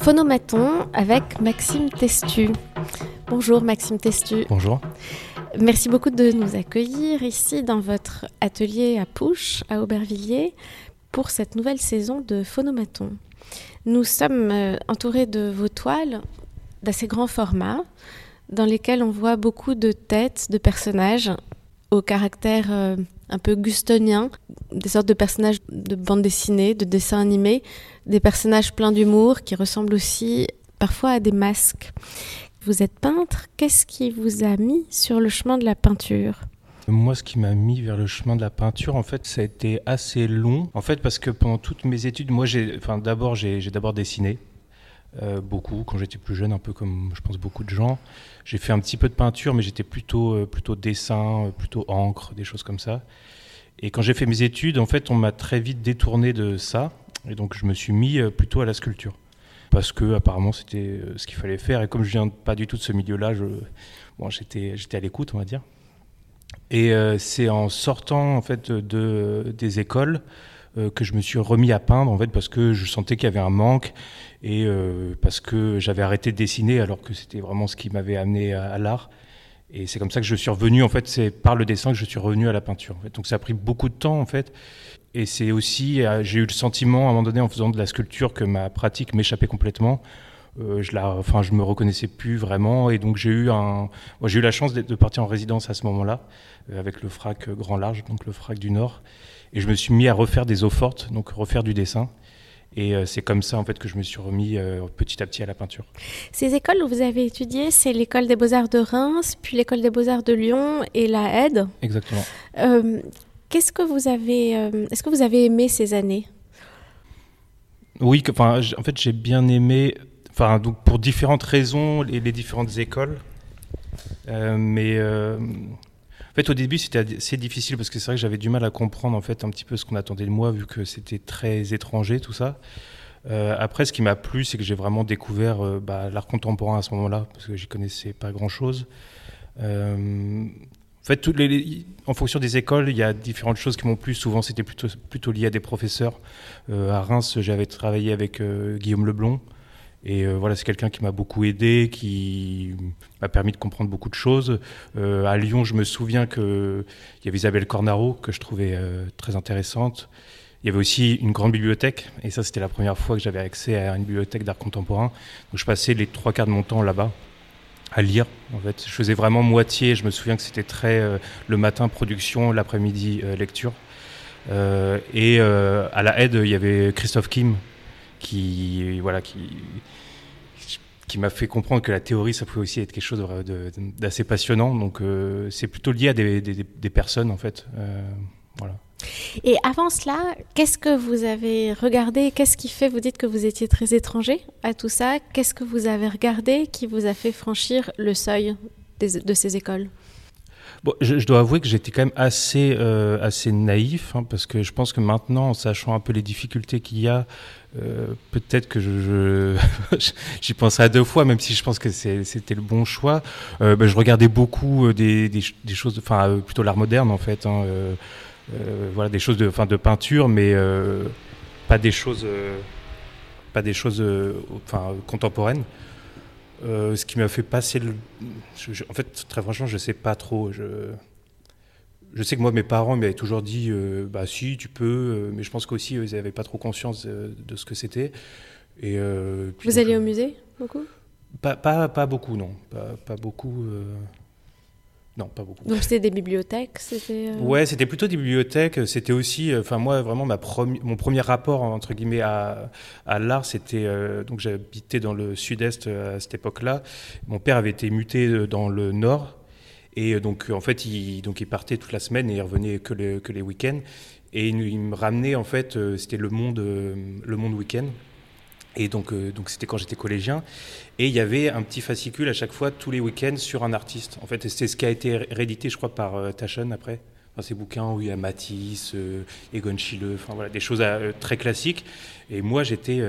Phonomaton avec Maxime Testu. Bonjour Maxime Testu. Bonjour. Merci beaucoup de nous accueillir ici dans votre atelier à Pouche, à Aubervilliers, pour cette nouvelle saison de Phonomaton. Nous sommes euh, entourés de vos toiles d'assez grand format, dans lesquelles on voit beaucoup de têtes de personnages au caractère euh, un peu gustonien, des sortes de personnages de bande dessinée, de dessins animés, des personnages pleins d'humour qui ressemblent aussi parfois à des masques. Vous êtes peintre, qu'est-ce qui vous a mis sur le chemin de la peinture? Moi, ce qui m'a mis vers le chemin de la peinture, en fait, ça a été assez long. En fait, parce que pendant toutes mes études, moi, j'ai, enfin, d'abord, j'ai, d'abord dessiné. Euh, beaucoup quand j'étais plus jeune, un peu comme je pense beaucoup de gens. J'ai fait un petit peu de peinture, mais j'étais plutôt, euh, plutôt dessin, euh, plutôt encre, des choses comme ça. Et quand j'ai fait mes études, en fait, on m'a très vite détourné de ça. Et donc, je me suis mis plutôt à la sculpture. Parce que, apparemment, c'était ce qu'il fallait faire. Et comme je viens pas du tout de ce milieu-là, je, bon, j'étais, j'étais à l'écoute, on va dire. Et c'est en sortant en fait de, des écoles euh, que je me suis remis à peindre en fait parce que je sentais qu'il y avait un manque et euh, parce que j'avais arrêté de dessiner alors que c'était vraiment ce qui m'avait amené à, l'art. Et c'est comme ça que je suis revenu en fait, c'est par le dessin que je suis revenu à la peinture. Donc ça a pris beaucoup de temps en fait. Et c'est aussi, j'ai eu le sentiment à un moment donné en faisant de la sculpture que ma pratique m'échappait complètement. Euh, je la, enfin, je me reconnaissais plus vraiment, et donc j'ai eu un, j'ai eu la chance de partir en résidence à ce moment-là euh, avec le frac grand large, donc le frac du Nord, et je me suis mis à refaire des eaux fortes, donc refaire du dessin. Et euh, c'est comme ça en fait que je me suis remis petit à petit à la peinture. Ces écoles où vous avez étudié, c'est l'école des beaux-arts de Reims, puis l'école des beaux-arts de Lyon et la Aide. Exactement. qu'est-ce que vous avez, est-ce que vous avez aimé ces années? Oui, enfin, en fait, j'ai bien aimé Donc pour différentes raisons, les, les différentes écoles. Euh, mais euh, en fait, au début, c'était assez difficile parce que c'est vrai que j'avais du mal à comprendre en fait un petit peu ce qu'on attendait de moi, vu que c'était très étranger tout ça. Euh, après, ce qui m'a plu, c'est que j'ai vraiment découvert bah, l'art contemporain à ce moment-là, parce que j'y connaissais pas grand-chose. en fait, en fonction des écoles, il y a différentes choses qui m'ont plu. Souvent, c'était plutôt lié à des professeurs. à Reims, j'avais travaillé avec Guillaume Leblond. Et euh, voilà, c'est quelqu'un qui m'a beaucoup aidé, qui m'a permis de comprendre beaucoup de choses. Euh, à Lyon, je me souviens qu'il y avait Isabelle Cornaro, que je trouvais euh, très intéressante. Il y avait aussi une grande bibliothèque, et ça, c'était la première fois que j'avais accès à une bibliothèque d'art contemporain. Donc, je passais les trois quarts de mon temps là-bas à lire. En fait, je faisais vraiment moitié. Je me souviens que c'était très le matin production, l'après-midi lecture. et à la aide, il y avait Christophe Kim, qui voilà qui qui m'a fait comprendre que la théorie, ça pouvait aussi être quelque chose d'assez passionnant. Donc, euh, c'est plutôt lié à des, des, personnes, en fait. Euh, voilà. Et avant cela, qu'est-ce que vous avez regardé? Qu'est-ce qui fait, vous dites que vous étiez très étranger à tout ça? Qu'est-ce que vous avez regardé qui vous a fait franchir le seuil de ces écoles? Je, dois avouer que j'étais quand même assez, euh, assez naïf, hein, parce que je pense que maintenant, en sachant un peu les difficultés qu'il y a, euh, peut-être que j'y penserai à deux fois, même si je pense que c'était le bon choix. Euh, ben, je regardais beaucoup des, choses, enfin plutôt l'art moderne en fait, hein, voilà, des choses de, de peinture, mais pas des choses, pas des choses, enfin contemporaines. Euh, ce qui m'a fait passer le. en fait, très franchement, je sais pas trop. Je, je sais que moi, mes parents m'avaient toujours dit euh, bah si, tu peux, euh, mais je pense qu'aussi, ils n'avaient pas trop conscience de, ce que c'était. Et, Vous alliez au musée beaucoup? Pas, pas, pas, beaucoup, non. Pas, pas beaucoup. Non, pas beaucoup. Donc c'était des bibliothèques c'était, euh Ouais, c'était plutôt des bibliothèques. C'était aussi, euh, enfin moi vraiment ma mon premier rapport entre guillemets à, à l'art, c'était euh, donc j'habitais dans le sud-est à cette époque-là. Mon père avait été muté dans le nord et donc en fait il donc il partait toute la semaine et il revenait que, les, que les week-ends et il, il, me ramenait en fait c'était le monde le monde week-end et donc, euh, donc c'était quand j'étais collégien. Et il y avait un petit fascicule à chaque fois, tous les week-ends, sur un artiste. En fait, c'est ce qui a été réédité, je crois, par euh, Taschen après. Enfin, ces bouquins où il y a Matisse, euh, Egon Schiele, enfin voilà, des choses très classiques. Et moi, j'étais,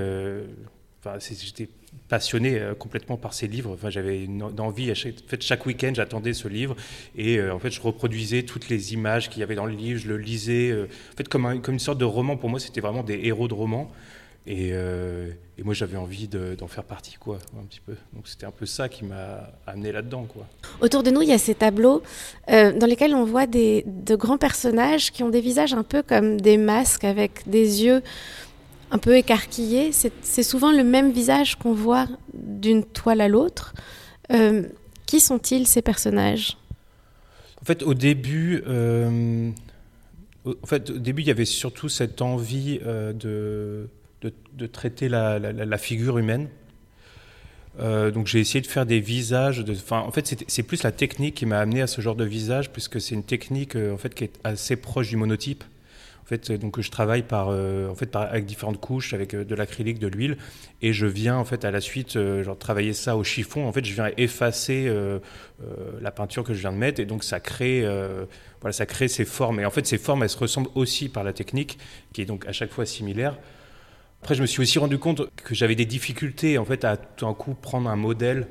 enfin, j'étais passionné complètement par ces livres. Enfin, j'avais une, envie. Chaque, en fait, chaque week-end, j'attendais ce livre et en fait, je reproduisais toutes les images qu'il y avait dans le livre. Je le lisais. en fait, comme, comme une sorte de roman. Pour moi, c'était vraiment des héros de roman. Et, et moi, j'avais envie d'en faire partie, quoi, un petit peu. Donc, c'était un peu ça qui m'a amené là-dedans, quoi. Autour de nous, il y a ces tableaux dans lesquels on voit des, de grands personnages qui ont des visages un peu comme des masques avec des yeux un peu écarquillés. C'est souvent le même visage qu'on voit d'une toile à l'autre. qui sont-ils, ces personnages? En fait, au début en fait, au début, il y avait surtout cette envie euh, de, traiter la, figure humaine. Euh, donc j'ai essayé de faire des visages. En fait, c'est plus la technique qui m'a amené à ce genre de visage, puisque c'est une technique euh, en fait qui est assez proche du monotype fait, donc je travaille par, euh, en fait, avec différentes couches, avec euh, de l'acrylique, de l'huile, et je viens en fait à la suite euh, genre, travailler ça au chiffon. En fait, je viens effacer la peinture que je viens de mettre, et donc ça crée, voilà, ça crée ces formes. Et en fait, ces formes, elles se ressemblent aussi par la technique, qui est donc à chaque fois similaire. Après, je me suis aussi rendu compte que j'avais des difficultés en fait à tout un coup prendre un modèle,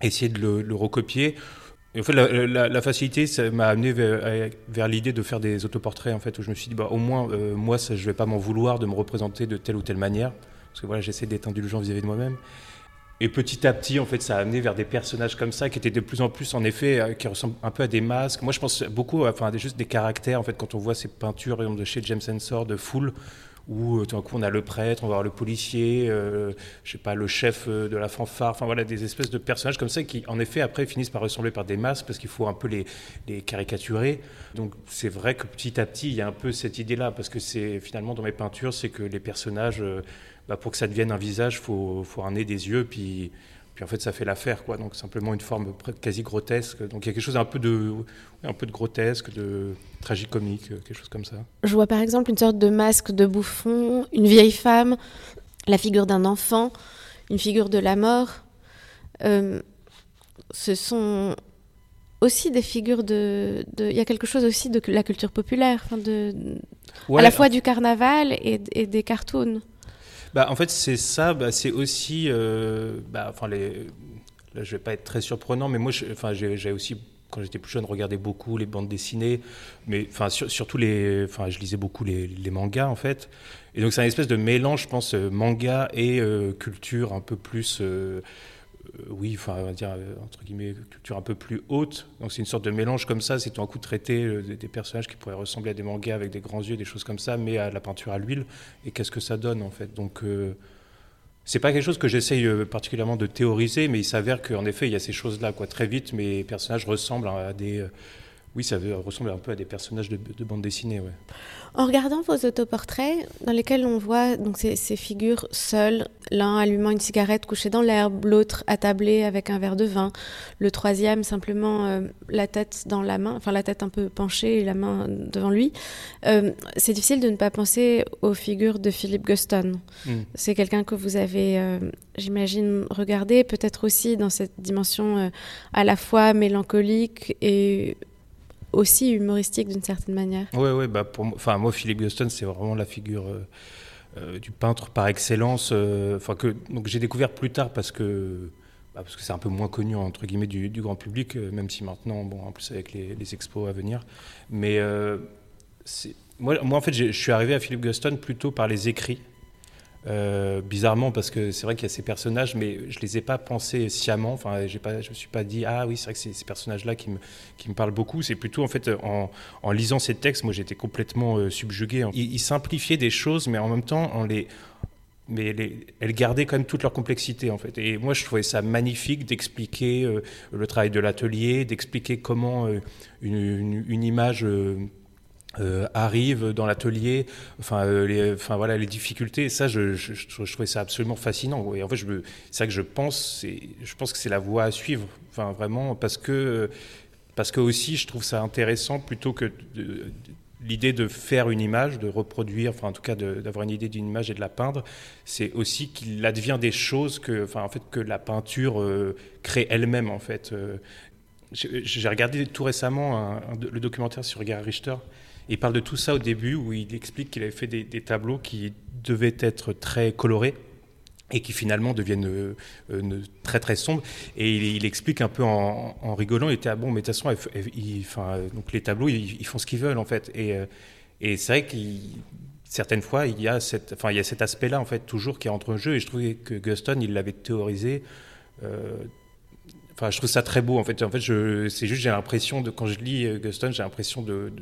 essayer de le, recopier en fait, la, facilité, m'a amené vers, l'idée de faire des autoportraits, en fait, où je me suis dit, bah, au moins, euh, moi, ça, je vais pas m'en vouloir de me représenter de telle ou telle manière, parce que voilà, j'essaie d'être indulgent vis-à-vis de moi-même. Et petit à petit, en fait, ça a amené vers des personnages comme ça, qui étaient de plus en plus, en effet, euh, qui ressemblent un peu à des masques. Moi, je pense beaucoup, enfin, juste des caractères, en fait, quand on voit ces peintures, de chez James Ensor, de Foule, où euh, tout d'un coup on a le prêtre, on va voir le policier, euh, je sais pas, le chef euh, de la fanfare, enfin voilà, des espèces de personnages comme ça qui en effet après finissent par ressembler par des masques parce qu'il faut un peu les, caricaturer. Donc c'est vrai que petit à petit il y a un peu cette idée-là parce que c'est finalement dans mes peintures c'est que les personnages, bah, pour que ça devienne un visage, faut, faut un nez, des yeux, puis puis en fait, ça fait l'affaire, quoi. Donc simplement une forme quasi grotesque. Donc il y a quelque chose un peu de, un peu de grotesque, de tragicomique, euh, quelque chose comme ça. Je vois par exemple une sorte de masque de bouffon, une vieille femme, la figure d'un enfant, une figure de la mort. Euh, ce sont aussi des figures de, Il y a quelque chose aussi de la culture populaire, à la fois du carnaval et, et des cartoons. Bah, en fait, c'est ça. Bah, c'est aussi. Euh, bah, enfin, les... Là, je vais pas être très surprenant, mais moi, enfin, j'ai aussi quand j'étais plus jeune, regardé beaucoup les bandes dessinées, mais enfin surtout les, enfin je lisais beaucoup les, mangas en fait. Et donc c'est un espèce de mélange, je pense, euh, manga et euh, culture un peu plus oui, enfin, on va dire, euh, entre guillemets, culture un peu plus haute. Donc c'est une sorte de mélange comme ça, c'est un coup traiter euh, des, personnages qui pourraient ressembler à des mangas avec des grands yeux, des choses comme ça, mais à la peinture à l'huile. Et qu'est-ce que ça donne en fait? Donc c'est pas quelque chose que j'essaye particulièrement de théoriser, mais il s'avère qu'en effet, il y a ces choses-là. Quoi. Très vite, mes personnages ressemblent à des oui, ça ressemble un peu à des personnages de, bande dessinée. Ouais. En regardant vos autoportraits, dans lesquels on voit donc ces, figures seules, l'un allumant une cigarette couchée dans l'herbe, l'autre attablé avec un verre de vin, le troisième simplement euh, la tête dans la main, enfin la tête un peu penchée et la main devant lui, euh, c'est difficile de ne pas penser aux figures de Philippe Guston. Hmm. C'est quelqu'un que vous avez, euh, j'imagine, regardé, peut-être aussi dans cette dimension à la fois mélancolique et aussi humoristique d'une certaine manière. Oui, ouais, bah pour enfin moi Philippe Guston c'est vraiment la figure euh, euh, du peintre par excellence. Euh, enfin que j'ai découvert plus tard parce que bah, parce que c'est un peu moins connu entre guillemets du, grand public, même si maintenant bon en plus avec les, les expos à venir, mais moi, moi en fait je suis arrivé à Philippe Guston plutôt par les écrits. Euh, bizarrement, parce que c'est vrai qu'il y a ces personnages, mais je les ai pas pensés sciemment. Enfin, j'ai pas, je me suis pas dit ah oui, c'est vrai que c'est ces personnages-là qui me, qui me parlent beaucoup. C'est plutôt en fait en, lisant ces textes, moi j'étais complètement euh, subjugué. Ils, simplifiaient des choses, mais en même temps, on les mais les, elles gardaient quand même toute leur complexité en fait. Et moi, je trouvais ça magnifique d'expliquer euh, le travail de l'atelier, d'expliquer comment une, image euh, arrive dans l'atelier, enfin, euh, les, enfin voilà les difficultés. ça, je, trouvais ça absolument fascinant. Et en fait, c'est ça que je pense. Je pense que c'est la voie à suivre. Enfin, vraiment, parce que parce que aussi, je trouve ça intéressant plutôt que l'idée de faire une image, de reproduire, enfin en tout cas d'avoir une idée d'une image et de la peindre, c'est aussi qu'il advient des choses que, enfin en fait que la peinture euh, crée elle-même en fait. J'ai regardé tout récemment le documentaire sur Gary Richter il parle de tout ça au début, où il explique qu'il avait fait des, tableaux qui devaient être très colorés et qui finalement deviennent euh, euh, très très sombres. Et il, explique un peu en, rigolant, il était ah bon, mais de toute façon, donc les tableaux, ils, font ce qu'ils veulent en fait. Et, euh, et c'est vrai qu'il certaines fois, il y a, cette, enfin, il y a cet aspect-là, en fait, toujours qui est entre jeu. Et je trouvais que Guston, il l'avait théorisé. Euh, je trouve ça très beau. En fait, en fait c'est juste, j'ai l'impression, de, quand je lis euh, Guston, j'ai l'impression de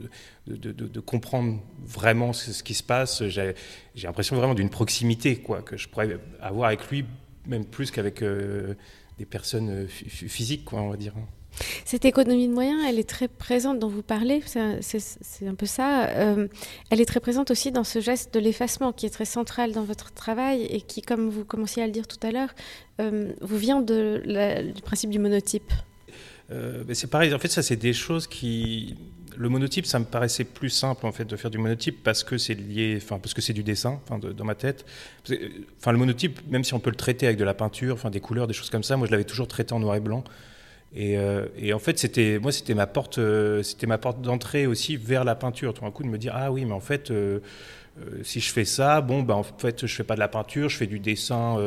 de, comprendre vraiment ce, qui se passe. J'ai l'impression vraiment d'une proximité, quoi, que je pourrais avoir avec lui, même plus qu'avec euh, des personnes physiques, quoi, on va dire. Cette économie de moyens, elle est très présente dont vous parlez, c'est un peu ça. Euh, elle est très présente aussi dans ce geste de l'effacement qui est très central dans votre travail et qui, comme vous commenciez à le dire tout à l'heure, euh, vous vient de du principe du monotype. Euh, c'est pareil, en fait, ça, c'est des choses qui. Le monotype, ça me paraissait plus simple en fait de faire du monotype parce que c'est lié, enfin parce que c'est du dessin, enfin dans ma tête. Enfin le monotype, même si on peut le traiter avec de la peinture, enfin des couleurs, des choses comme ça, moi je l'avais toujours traité en noir et blanc. Euh, et, en fait, c'était moi, c'était ma porte, euh, c'était ma porte d'entrée aussi vers la peinture. Tout d'un coup, de me dire ah oui, mais en fait, euh, si je fais ça, bon, ben en fait, je fais pas de la peinture, je fais du dessin,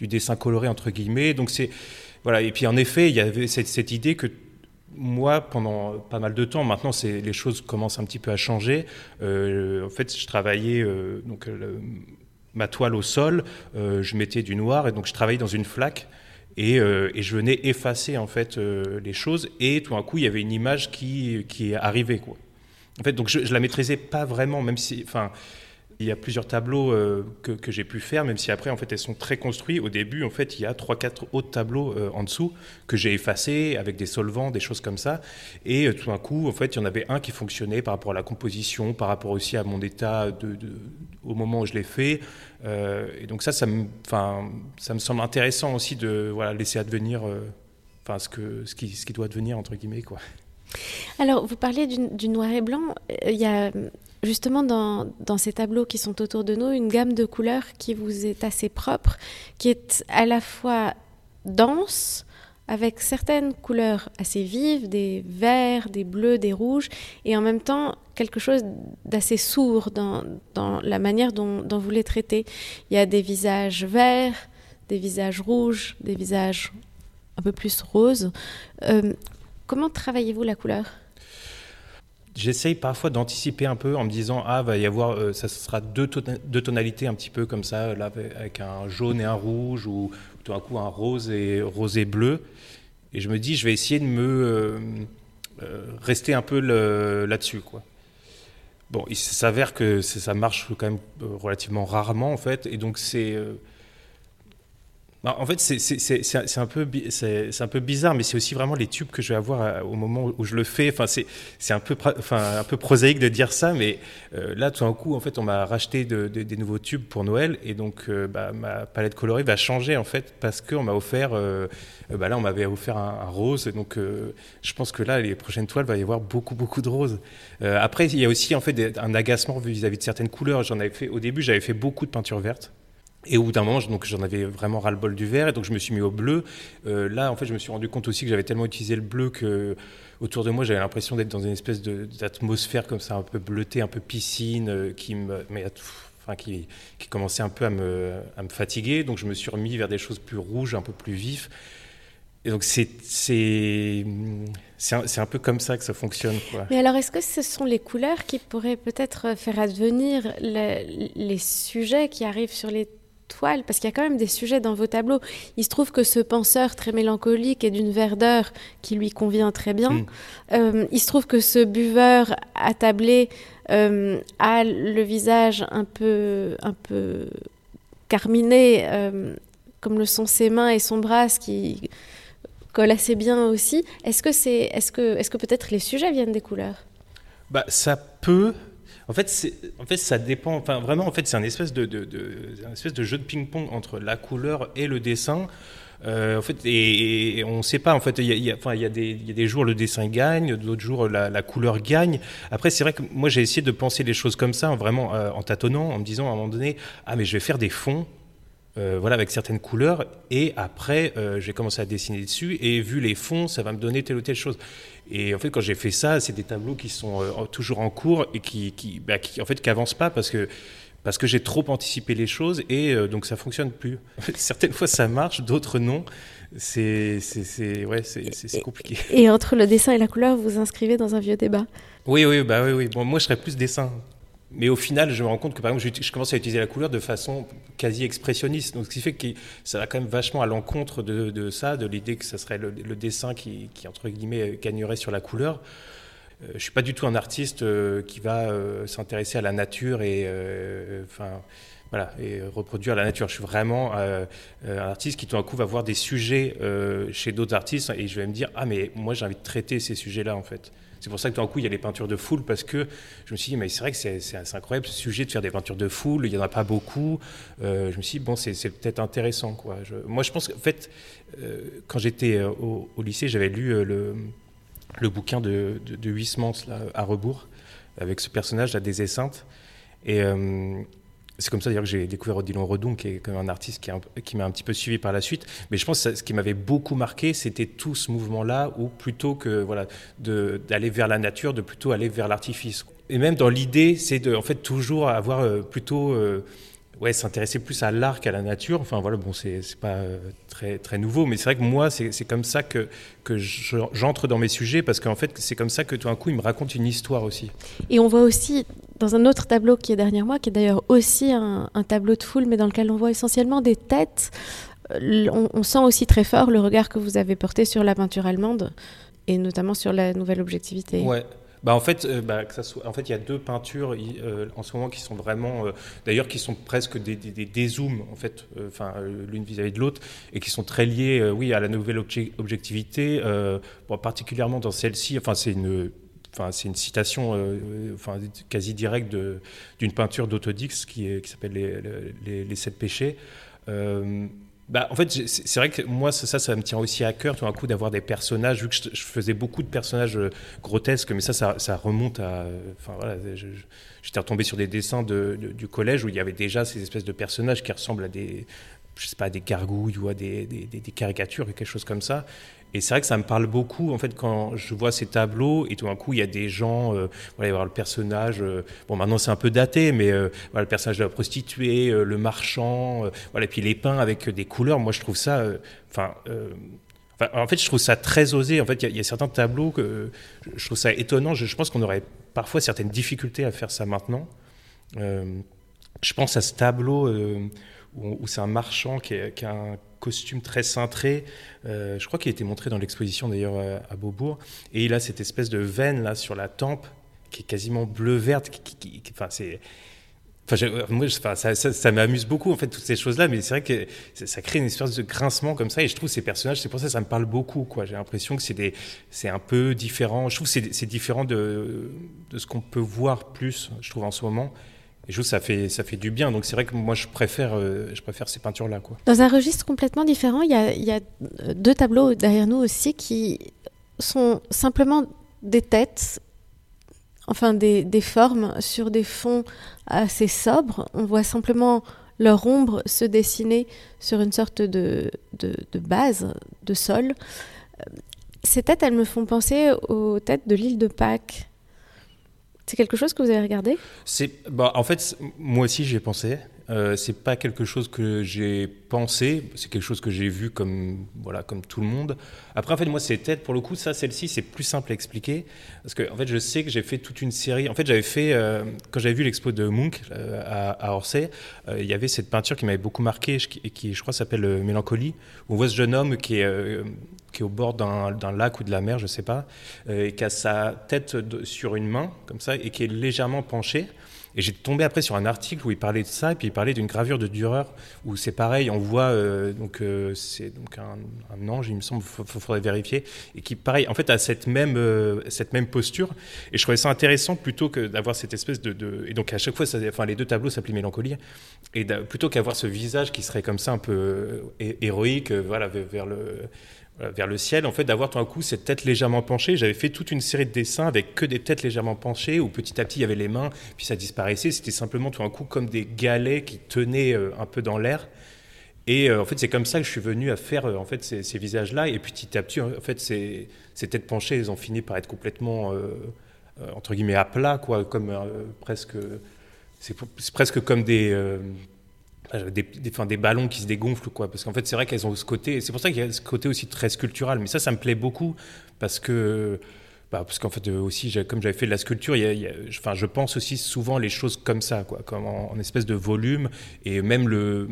du, dessin coloré entre guillemets. Donc c'est voilà. Et puis en effet, il y avait cette, idée que moi, pendant pas mal de temps, maintenant, les choses commencent un petit peu à changer. en fait, je travaillais donc ma toile au sol, je mettais du noir et donc je travaillais dans une flaque. Euh, et, je venais effacer en fait euh, les choses et tout d'un coup il y avait une image qui, qui est arrivée quoi. En fait donc je, je la maîtrisais pas vraiment même si enfin il y a plusieurs tableaux euh, que, j'ai pu faire, même si après, en fait, elles sont très construits. Au début, en fait, il y a trois, quatre autres tableaux euh, en dessous que j'ai effacés avec des solvants, des choses comme ça. Et euh, tout d'un coup, en fait, il y en avait un qui fonctionnait par rapport à la composition, par rapport aussi à mon état au moment où je l'ai fait. et donc ça, ça me, semble intéressant aussi de laisser advenir ce, qui, doit devenir, entre guillemets. Alors, vous parlez du, du noir et blanc. Il y a justement dans, ces tableaux qui sont autour de nous, une gamme de couleurs qui vous est assez propre, qui est à la fois dense, avec certaines couleurs assez vives, des verts, des bleus, des rouges, et en même temps quelque chose d'assez sourd dans, la manière dont, dont, vous les traitez. Il y a des visages verts, des visages rouges, des visages un peu plus roses. Euh, comment travaillez-vous la couleur? J'essaye parfois d'anticiper un peu en me disant ah va y avoir euh, ça sera deux, deux, tonalités un petit peu comme ça là avec un jaune et un rouge ou tout d'un coup un rose et rose bleu et je me dis je vais essayer de me euh, euh, rester un peu là-dessus quoi. Bon, il s'avère que ça marche quand même relativement rarement en fait et donc c'est bah, en fait, c'est un, peu, bizarre, mais c'est aussi vraiment les tubes que je vais avoir euh, au moment où je le fais. Enfin, c'est un, peu, enfin, un peu prosaïque de dire ça, mais euh, là, tout d'un coup, en fait, on m'a racheté des nouveaux tubes pour Noël, et donc euh, bah, ma palette colorée va changer, en fait, parce qu'on m'a offert, bah, là, on m'avait offert un, rose, et donc je pense que là, les prochaines toiles, il va y avoir beaucoup, beaucoup de roses. après, il y a aussi, en fait, un agacement vis-à-vis -vis de certaines couleurs. J'en avais fait, au début, j'avais fait beaucoup de peinture verte. Et au bout d'un moment, j'en avais vraiment ras le bol du vert, et donc je me suis mis au bleu. Euh, là, en fait, je me suis rendu compte aussi que j'avais tellement utilisé le bleu que autour de moi, j'avais l'impression d'être dans une espèce d'atmosphère comme ça, un peu bleutée, un peu piscine, euh, qui me, mais, enfin, qui, qui, commençait un peu à me, à me, fatiguer. Donc je me suis remis vers des choses plus rouges, un peu plus vifs. Et donc c'est c'est un, un, peu comme ça que ça fonctionne. Mais alors est-ce que ce sont les couleurs qui pourraient peut-être faire advenir les sujets qui arrivent sur les toile, parce qu'il y a quand même des sujets dans vos tableaux. Il se trouve que ce penseur très mélancolique est d'une verdeur qui lui convient très bien. Hmm. Euh, il se trouve que ce buveur attablé euh, a le visage un peu, un peu carminé, euh, comme le sont ses mains et son bras, ce qui colle assez bien aussi. Est-ce que, c'est, est-ce que, est-ce que peut-être les sujets viennent des couleurs? Bah, Ça peut, en fait, ça dépend. Enfin, vraiment, en fait, c'est un espèce de, jeu de ping-pong entre la couleur et le dessin. Euh, en fait, et, on ne sait pas. En fait, il y a des jours le dessin gagne, d'autres jours la, la, couleur gagne. Après, c'est vrai que moi j'ai essayé de penser les choses comme ça, vraiment euh, en tâtonnant, en me disant à un moment donné, ah mais je vais faire des fonds euh, voilà, avec certaines couleurs. Et après, euh, j'ai commencé à dessiner dessus. Et vu les fonds, ça va me donner telle ou telle chose. Et en fait, quand j'ai fait ça, c'est des tableaux qui sont euh, toujours en cours et qui, qui, bah, qui en fait, qui avancent pas parce que parce que j'ai trop anticipé les choses et donc ça fonctionne plus. Certaines fois ça marche, d'autres non. C'est ouais, c'est compliqué. Et entre le dessin et la couleur, vous vous inscrivez dans un vieux débat? Oui, oui, bah oui, oui. Bon, moi je serais plus dessin mais au final, je me rends compte que par exemple, je, commence à utiliser la couleur de façon quasi expressionniste. Donc, ce qui fait que ça va quand même vachement à l'encontre de, ça, de l'idée que ça serait le, dessin qui, entre guillemets, gagnerait sur la couleur. Euh, je suis pas du tout un artiste euh, qui va euh, s'intéresser à la nature et, enfin, et reproduire la nature. Je suis vraiment un artiste qui tout d'un coup va voir des sujets chez d'autres artistes et je vais me dire ah mais moi j'ai envie de traiter ces sujets-là en fait. C'est pour ça que tout d'un coup, il y a les peintures de foule, parce que je me suis dit, mais c'est vrai que c'est incroyable ce sujet de faire des peintures de foule, il n'y en a pas beaucoup. Euh, je me suis dit, bon, c'est peut-être intéressant. Quoi. moi, je pense qu'en fait, euh, quand j'étais euh, au, lycée, j'avais lu le, bouquin de, de, Huysmans, à rebours, avec ce personnage, la des. Et c'est comme ça d'ailleurs que j'ai découvert Odilon Redon, qui est un artiste qui, qui m'a un petit peu suivi par la suite. Mais je pense que ce qui m'avait beaucoup marqué, c'était tout ce mouvement-là, où plutôt que voilà, d'aller vers la nature, de plutôt aller vers l'artifice. Et même dans l'idée, c'est de en fait toujours avoir euh, plutôt euh, ouais, s'intéresser plus à l'art qu'à la nature. Enfin voilà, bon, c'est pas euh, très, très nouveau, mais c'est vrai que moi, c'est comme ça que, que j'entre dans mes sujets, parce qu'en fait, c'est comme ça que tout d'un coup, il me raconte une histoire aussi. Et on voit aussi dans un autre tableau qui est derrière moi, qui est d'ailleurs aussi un, tableau de foule, mais dans lequel on voit essentiellement des têtes. Euh, on, sent aussi très fort le regard que vous avez porté sur la peinture allemande, et notamment sur la nouvelle objectivité. Ouais, bah en fait, euh, bah, en fait, il y a deux peintures euh, en ce moment qui sont vraiment, d'ailleurs, qui sont presque des, des, zooms en fait, enfin l'une vis-à-vis de l'autre, et qui sont très liées, oui, à la nouvelle objectivité, particulièrement dans celle-ci. Enfin, c'est une Enfin, c'est une citation enfin, quasi directe d'une peinture d'Autodix qui, s'appelle les, Sept péchés bah, en fait, c'est vrai que moi, ça, ça me tient aussi à cœur, tout d'un coup, d'avoir des personnages, vu que je, faisais beaucoup de personnages euh, grotesques, mais ça, ça, remonte à. Enfin, voilà, j'étais retombé sur des dessins de, du collège où il y avait déjà ces espèces de personnages qui ressemblent à des, je sais pas, des gargouilles ou à des, des, des, caricatures, quelque chose comme ça. Et c'est vrai que ça me parle beaucoup, en fait, quand je vois ces tableaux, et tout d'un coup, il y a des gens, euh, voilà, il y avoir le personnage, euh, bon, maintenant c'est un peu daté, mais euh, le personnage de la prostituée, le marchand, voilà, et puis les peints avec des couleurs, moi je trouve ça, enfin, en fait, je trouve ça très osé. En fait, il y, a certains tableaux que je trouve ça étonnant. Je, pense qu'on aurait parfois certaines difficultés à faire ça maintenant. je pense à ce tableau où, c'est un marchand qui, a un costume très cintré. Euh, je crois qu'il a été montré dans l'exposition d'ailleurs euh, à Beaubourg. Et il a cette espèce de veine là sur la tempe qui est quasiment bleu-verte. Enfin, c'est. Enfin, moi, ça, m'amuse beaucoup en fait toutes ces choses-là, mais c'est vrai que ça, crée une espèce de grincement comme ça, et je trouve ces personnages, c'est pour ça que ça me parle beaucoup. J'ai l'impression que c'est un peu différent. Je trouve que c'est, différent de ce qu'on peut voir plus, je trouve en ce moment. Et je trouve ça fait, ça fait du bien. Donc c'est vrai que moi, je préfère, euh, je préfère ces peintures-là. Dans un registre complètement différent, il y a, y a, deux tableaux derrière nous aussi qui sont simplement des têtes, enfin des, des formes sur des fonds assez sobres. On voit simplement leur ombre se dessiner sur une sorte de, de, de base, de sol. Ces têtes, elles me font penser aux têtes de l'île de Pâques. C'est quelque chose que vous avez regardé? C'est, bah, en fait, moi aussi j'y ai pensé. Euh, c'est pas quelque chose que j'ai pensé, c'est quelque chose que j'ai vu comme voilà comme tout le monde. Après en fait moi c'est tête pour le coup ça celle-ci c'est plus simple à expliquer parce que en fait je sais que j'ai fait toute une série. En fait j'avais fait euh, quand j'avais vu l'expo de Munch euh, à, Orsay, euh, il y avait cette peinture qui m'avait beaucoup marqué et qui, je crois s'appelle Mélancolie où on voit ce jeune homme qui est qui est au bord d'un lac ou de la mer, je sais pas, et qui a sa tête sur une main comme ça et qui est légèrement penché. Et j'ai tombé après sur un article où il parlait de ça, et puis il parlait d'une gravure de Dürer, où c'est pareil, on voit, euh, donc euh, c'est donc un, ange, il me semble, il faudrait vérifier, et qui, pareil, en fait, a cette même, euh, cette même posture. Et je trouvais ça intéressant plutôt que d'avoir cette espèce de, Et donc à chaque fois, enfin, les deux tableaux s'appelaient Mélancolie, et plutôt qu'avoir ce visage qui serait comme ça un peu héroïque, voilà, vers le vers le ciel, en fait, d'avoir tout d'un coup cette tête légèrement penchée. J'avais fait toute une série de dessins avec que des têtes légèrement penchées, où petit à petit il y avait les mains, puis ça disparaissait. C'était simplement tout d'un coup comme des galets qui tenaient euh, un peu dans l'air. Et euh, en fait, c'est comme ça que je suis venu à faire en fait ces, visages-là. Et petit à petit, en fait, ces, ces, têtes penchées, elles ont fini par être complètement entre guillemets à plat, quoi, comme presque. C'est presque comme des des, des, des, ballons qui se dégonflent, quoi. Parce qu'en fait, c'est vrai qu'elles ont ce côté. C'est pour ça qu'il y a ce côté aussi très sculptural. Mais ça, ça me plaît beaucoup parce que bah, parce qu'en fait aussi, comme j'avais fait de la sculpture, enfin, je pense aussi souvent les choses comme ça, quoi, comme en espèce de volume, et même le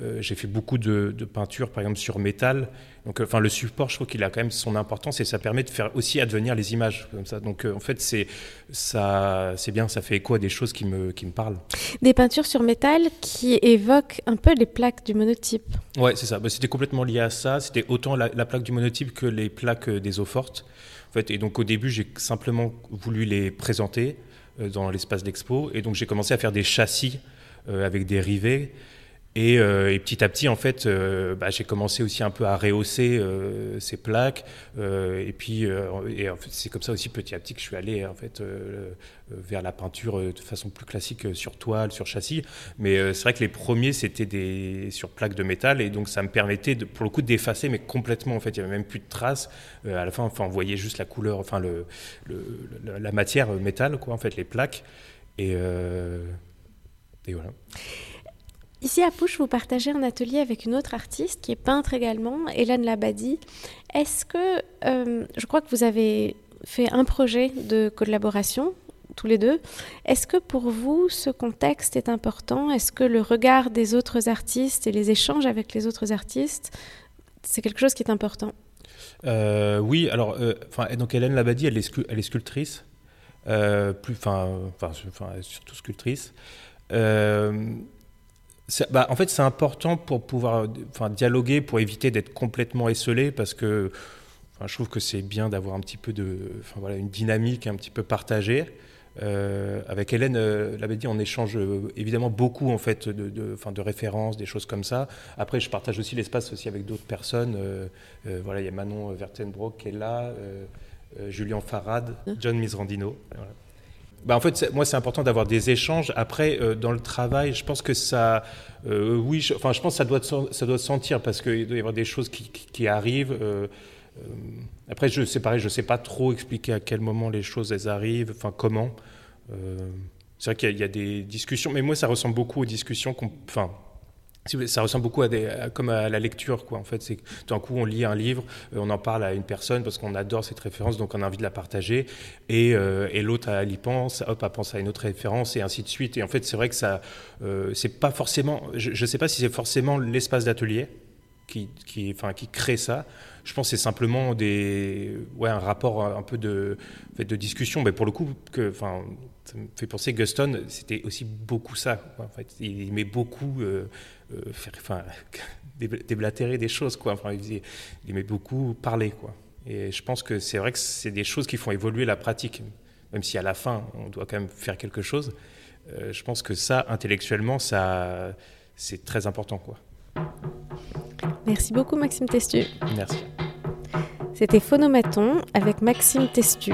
euh, j'ai fait beaucoup de, de peinture, par exemple, sur métal. Donc, euh, enfin, le support, je trouve qu'il a quand même son importance et ça permet de faire aussi advenir les images comme ça. Donc, euh, en fait, c'est ça, c'est bien, ça fait écho à des choses qui me, qui me parlent. Des peintures sur métal qui évoquent un peu les plaques du monotype. Ouais, c'est ça. Bah, c'était complètement lié à ça. C'était autant la, plaque du monotype que les plaques des eaux fortes. En fait, et donc, au début, j'ai simplement voulu les présenter dans l'espace d'expo. Et donc, j'ai commencé à faire des châssis avec des rivets. Euh, et, petit à petit, en fait, euh, bah, j'ai commencé aussi un peu à rehausser euh, ces plaques. et puis, c'est comme ça aussi petit à petit que je suis allé en fait vers la peinture de façon plus classique sur toile, sur châssis. Mais c'est vrai que les premiers c'était des sur plaques de métal et donc ça me permettait pour le coup d'effacer, mais complètement en fait, il y avait même plus de traces. à la fin, enfin, on voyait juste la couleur, enfin le, la matière métal, quoi, en fait, les plaques. Et voilà. Ici à Pouche, vous partagez un atelier avec une autre artiste qui est peintre également, Hélène Labadie. Est-ce que, euh, je crois que vous avez fait un projet de collaboration tous les deux. Est-ce que pour vous, ce contexte est important? Est-ce que le regard des autres artistes et les échanges avec les autres artistes, c'est quelque chose qui est important? Euh, Oui, alors, euh, donc Hélène Labadie, elle est, sculptrice, plus, enfin, surtout sculptrice. Bah, en fait, c'est important pour pouvoir enfin, dialoguer, pour éviter d'être complètement esselé, parce que enfin, je trouve que c'est bien d'avoir un petit peu de, enfin, voilà, une dynamique un petit peu partagée. Euh, avec Hélène euh, l'avait dit, on échange euh, évidemment beaucoup en fait de, de, de, références, des choses comme ça. Après, je partage aussi l'espace aussi avec d'autres personnes. voilà, il y a Manon Vertenbroek qui est là, Julien Farad, John Misrandino. Voilà. Bah en fait, moi, c'est important d'avoir des échanges. Après, euh, dans le travail, je pense que ça, euh, oui, je, enfin, je pense que ça doit, ça doit se sentir parce qu'il doit y avoir des choses qui, qui, arrivent. Euh, après, je, c'est pareil, je sais pas trop expliquer à quel moment les choses elles arrivent, enfin comment. c'est vrai qu'il y, a des discussions, mais moi, ça ressemble beaucoup aux discussions qu'on, enfin, ça ressemble beaucoup à, des, comme à la lecture, quoi. En fait, c'est d'un coup on lit un livre, euh, on en parle à une personne parce qu'on adore cette référence, donc on a envie de la partager, et, euh, et l'autre elle y pense, hop, elle pense à une autre référence et ainsi de suite. Et en fait, c'est vrai que ça, euh, c'est pas forcément, je, ne sais pas si c'est forcément l'espace d'atelier qui, crée ça. Je pense que c'est simplement un rapport un peu de, discussion. Mais pour le coup, que, ça me fait penser Guston, c'était aussi beaucoup ça. Fait, il met beaucoup euh, enfin, déblatérer des choses, il, aimait beaucoup parler. Et je pense que c'est vrai que c'est des choses qui font évoluer la pratique, même si à la fin on doit quand même faire quelque chose. Euh, je pense que ça, intellectuellement, c'est très important. Merci beaucoup, Maxime Testu. Merci. C'était Phonomaton avec Maxime Testu.